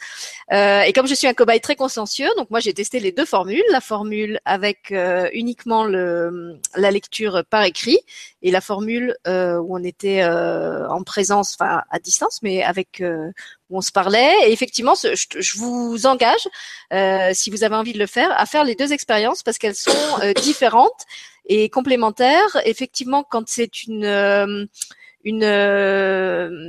Euh, et comme je suis un cobaye très consciencieux, donc moi j'ai testé les deux formules, la formule avec euh, uniquement le, la lecture par écrit, et la formule où on était en présence, enfin à distance, mais avec où on se parlait. Et effectivement, je, vous engage, euh, si vous avez envie de le faire, à faire les deux expériences parce qu'elles sont euh, différentes et complémentaires. Effectivement, quand c'est une euh, une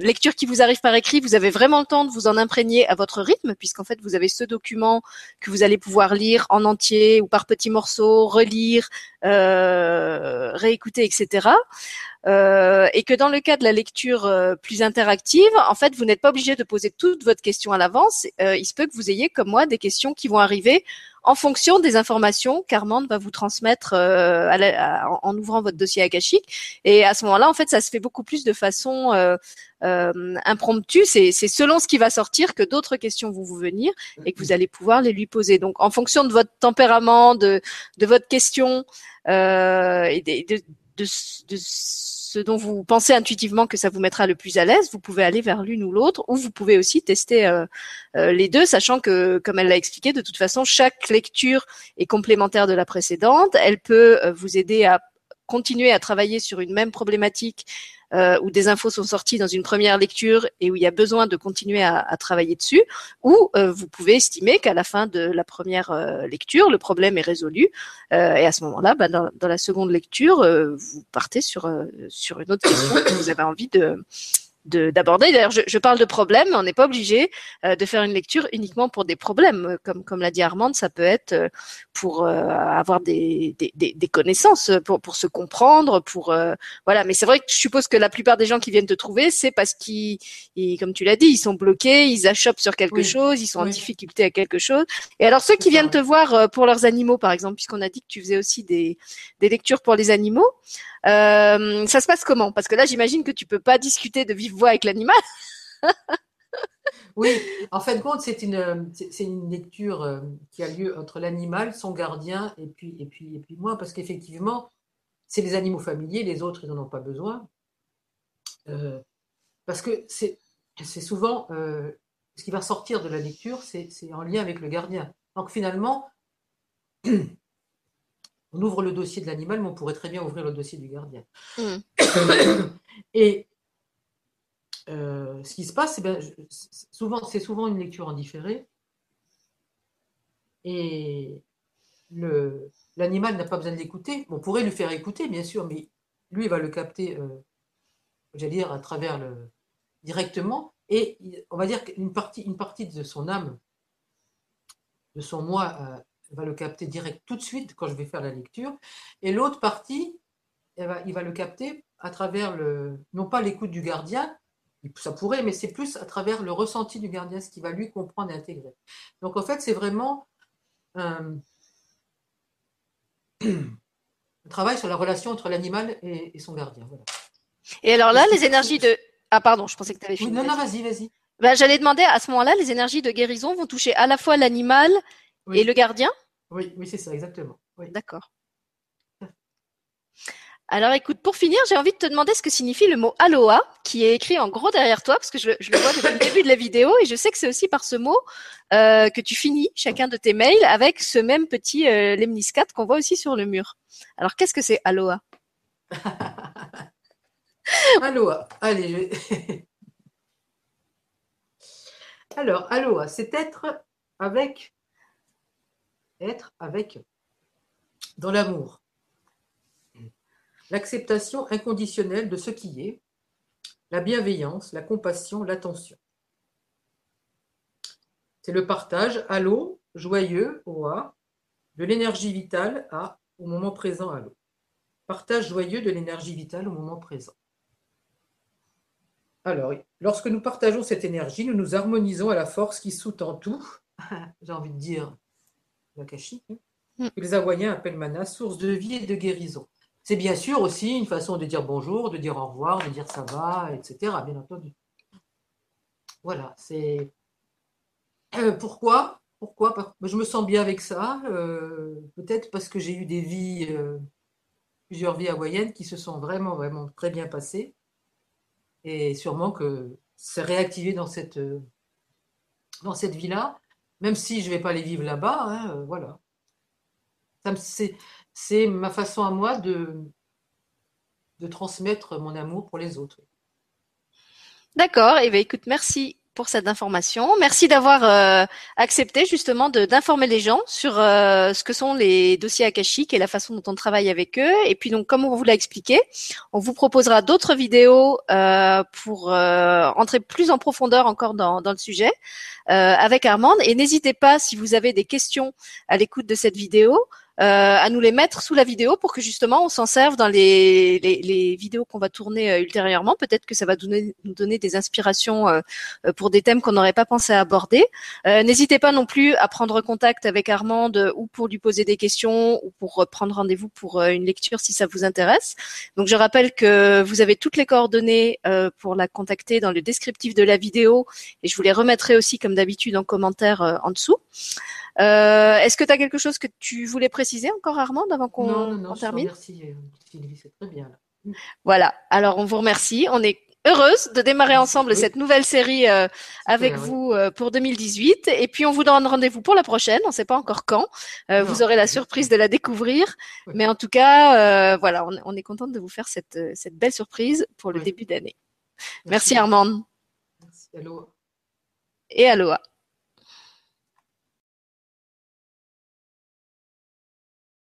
lecture qui vous arrive par écrit, vous avez vraiment le temps de vous en imprégner à votre rythme, puisqu'en fait, vous avez ce document que vous allez pouvoir lire en entier ou par petits morceaux, relire, réécouter, etc. euh, et que dans le cas de la lecture euh, plus interactive, en fait, vous n'êtes pas obligé de poser toute votre question à l'avance. Euh, il se peut que vous ayez, comme moi, des questions qui vont arriver en fonction des informations qu'Armand va vous transmettre euh, en ouvrant votre dossier akashique. Et à ce moment-là, en fait, ça se fait beaucoup plus de façon euh, euh, impromptue. C'est selon ce qui va sortir que d'autres questions vont vous venir et que vous allez pouvoir les lui poser. Donc, en fonction de votre tempérament, de, de votre question et de, de, ce dont vous pensez intuitivement que ça vous mettra le plus à l'aise, vous pouvez aller vers l'une ou l'autre, ou vous pouvez aussi tester euh, euh, les deux, sachant que, comme elle l'a expliqué, de toute façon, chaque lecture est complémentaire de la précédente. Elle peut euh, vous aider à continuer à travailler sur une même problématique euh, où des infos sont sorties dans une première lecture et où il y a besoin de continuer à, travailler dessus, ou euh, vous pouvez estimer qu'à la fin de la première euh, lecture, le problème est résolu, et à ce moment-là, bah, dans, dans, la seconde lecture, vous partez sur, sur une autre question que vous avez envie de d'aborder. D'ailleurs, je, je, parle de problèmes, mais on n'est pas obligé euh, de faire une lecture uniquement pour des problèmes. Comme, comme l'a dit Armande, ça peut être euh, pour euh, avoir des, des, des, connaissances, pour, pour se comprendre, pour euh, voilà. Mais c'est vrai que je suppose que la plupart des gens qui viennent te trouver, c'est parce qu'ils, comme tu l'as dit, ils sont bloqués, ils achoppent sur quelque oui. chose, ils sont oui. en difficulté à quelque chose. Et alors ceux qui viennent te voir pour leurs animaux, par exemple, puisqu'on a dit que tu faisais aussi des, des lectures pour les animaux, euh, ça se passe comment? Parce que là, j'imagine que tu peux pas discuter de vive voix avec l'animal. oui, en fin de compte, c'est une, c'est une lecture euh, qui a lieu entre l'animal, son gardien, et puis, et puis, et puis moi, parce qu'effectivement, c'est les animaux familiers, les autres, ils n'en ont pas besoin. Euh, parce que c'est souvent euh, ce qui va sortir de la lecture, c'est en lien avec le gardien. Donc finalement, on ouvre le dossier de l'animal, mais on pourrait très bien ouvrir le dossier du gardien. Mmh. Et euh, ce qui se passe, c'est bien, souvent, c'est souvent une lecture en différé. Et l'animal n'a pas besoin d'écouter. On pourrait lui faire écouter, bien sûr, mais lui, il va le capter, euh, j'allais dire, à travers le directement. Et on va dire qu'une partie, une partie de son âme, de son moi, euh, va le capter direct tout de suite quand je vais faire la lecture. Et l'autre partie, va, il va le capter à travers le, non pas l'écoute du gardien, ça pourrait, mais c'est plus à travers le ressenti du gardien, ce qui va lui comprendre et intégrer. Donc en fait, c'est vraiment un, un, travail sur la relation entre l'animal et, et, son gardien. Voilà. Et alors là, les énergies de... Ah pardon, je pensais que tu avais fini. Oui, non, non, vas-y, vas-y. Ben, J'allais demander, à ce moment-là, les énergies de guérison vont toucher à la fois l'animal oui. et le gardien? Oui, oui c'est ça, exactement. Oui. D'accord. Alors écoute, pour finir, j'ai envie de te demander ce que signifie le mot aloha, qui est écrit en gros derrière toi, parce que je, je le vois depuis le début de la vidéo, et je sais que c'est aussi par ce mot euh, que tu finis chacun de tes mails avec ce même petit euh, lemniscat qu'on voit aussi sur le mur. Alors qu'est-ce que c'est aloha? Aloha, allez, je. Alors, aloha, c'est être avec, être avec, dans l'amour l'acceptation inconditionnelle de ce qui est, la bienveillance, la compassion, l'attention. C'est le partage à l'eau, joyeux, au A, de l'énergie vitale à, au moment présent à l'eau. Partage joyeux de l'énergie vitale au moment présent. Alors, lorsque nous partageons cette énergie, nous nous harmonisons à la force qui sous-tend tout, j'ai envie de dire, que les Hawaïens appellent mana, source de vie et de guérison. C'est bien sûr aussi une façon de dire bonjour, de dire au revoir, de dire ça va, etc. Bien entendu. Voilà, c'est. Euh, pourquoi Pourquoi Je me sens bien avec ça. Euh, Peut-être parce que j'ai eu des vies, euh, plusieurs vies hawaïennes qui se sont vraiment, vraiment très bien passées. Et sûrement que c'est réactivé dans cette, dans cette vie-là, même si je ne vais pas les vivre là-bas. Hein, voilà. Ça me, c'est ma façon à moi de, transmettre mon amour pour les autres. D'accord. Et eh bien, écoute, merci pour cette information. Merci d'avoir euh, accepté justement d'informer les gens sur euh, ce que sont les dossiers akashiques et la façon dont on travaille avec eux. Et puis donc, comme on vous l'a expliqué, on vous proposera d'autres vidéos euh, pour entrer plus en profondeur encore dans, dans le sujet avec Armande. Et n'hésitez pas, si vous avez des questions à l'écoute de cette vidéo, à nous les mettre sous la vidéo pour que justement on s'en serve dans les, les, les vidéos qu'on va tourner ultérieurement. Peut-être que ça va donner, nous donner des inspirations pour des thèmes qu'on n'aurait pas pensé à aborder. N'hésitez pas non plus à prendre contact avec Armande ou pour lui poser des questions ou pour prendre rendez-vous pour une lecture si ça vous intéresse. Donc je rappelle que vous avez toutes les coordonnées pour la contacter dans le descriptif de la vidéo et je vous les remettrai aussi comme d'habitude en commentaire en dessous. Euh, Est-ce que tu as quelque chose que tu voulais préciser encore, Armand, avant qu'on non, non, non, termine? Merci, euh, Sylvie, c'est très bien. Là. Voilà. Alors, on vous remercie. On est heureuse de démarrer ensemble Oui. cette nouvelle série euh, avec vous euh, pour 2018. Et puis, on vous donne rendez-vous pour la prochaine. On ne sait pas encore quand. Euh, vous aurez la surprise de la découvrir. Oui. Mais en tout cas, euh, voilà, on, on est contente de vous faire cette, euh, cette belle surprise pour le Oui. début d'année. Merci, Armand. Merci. Allô. Et aloha.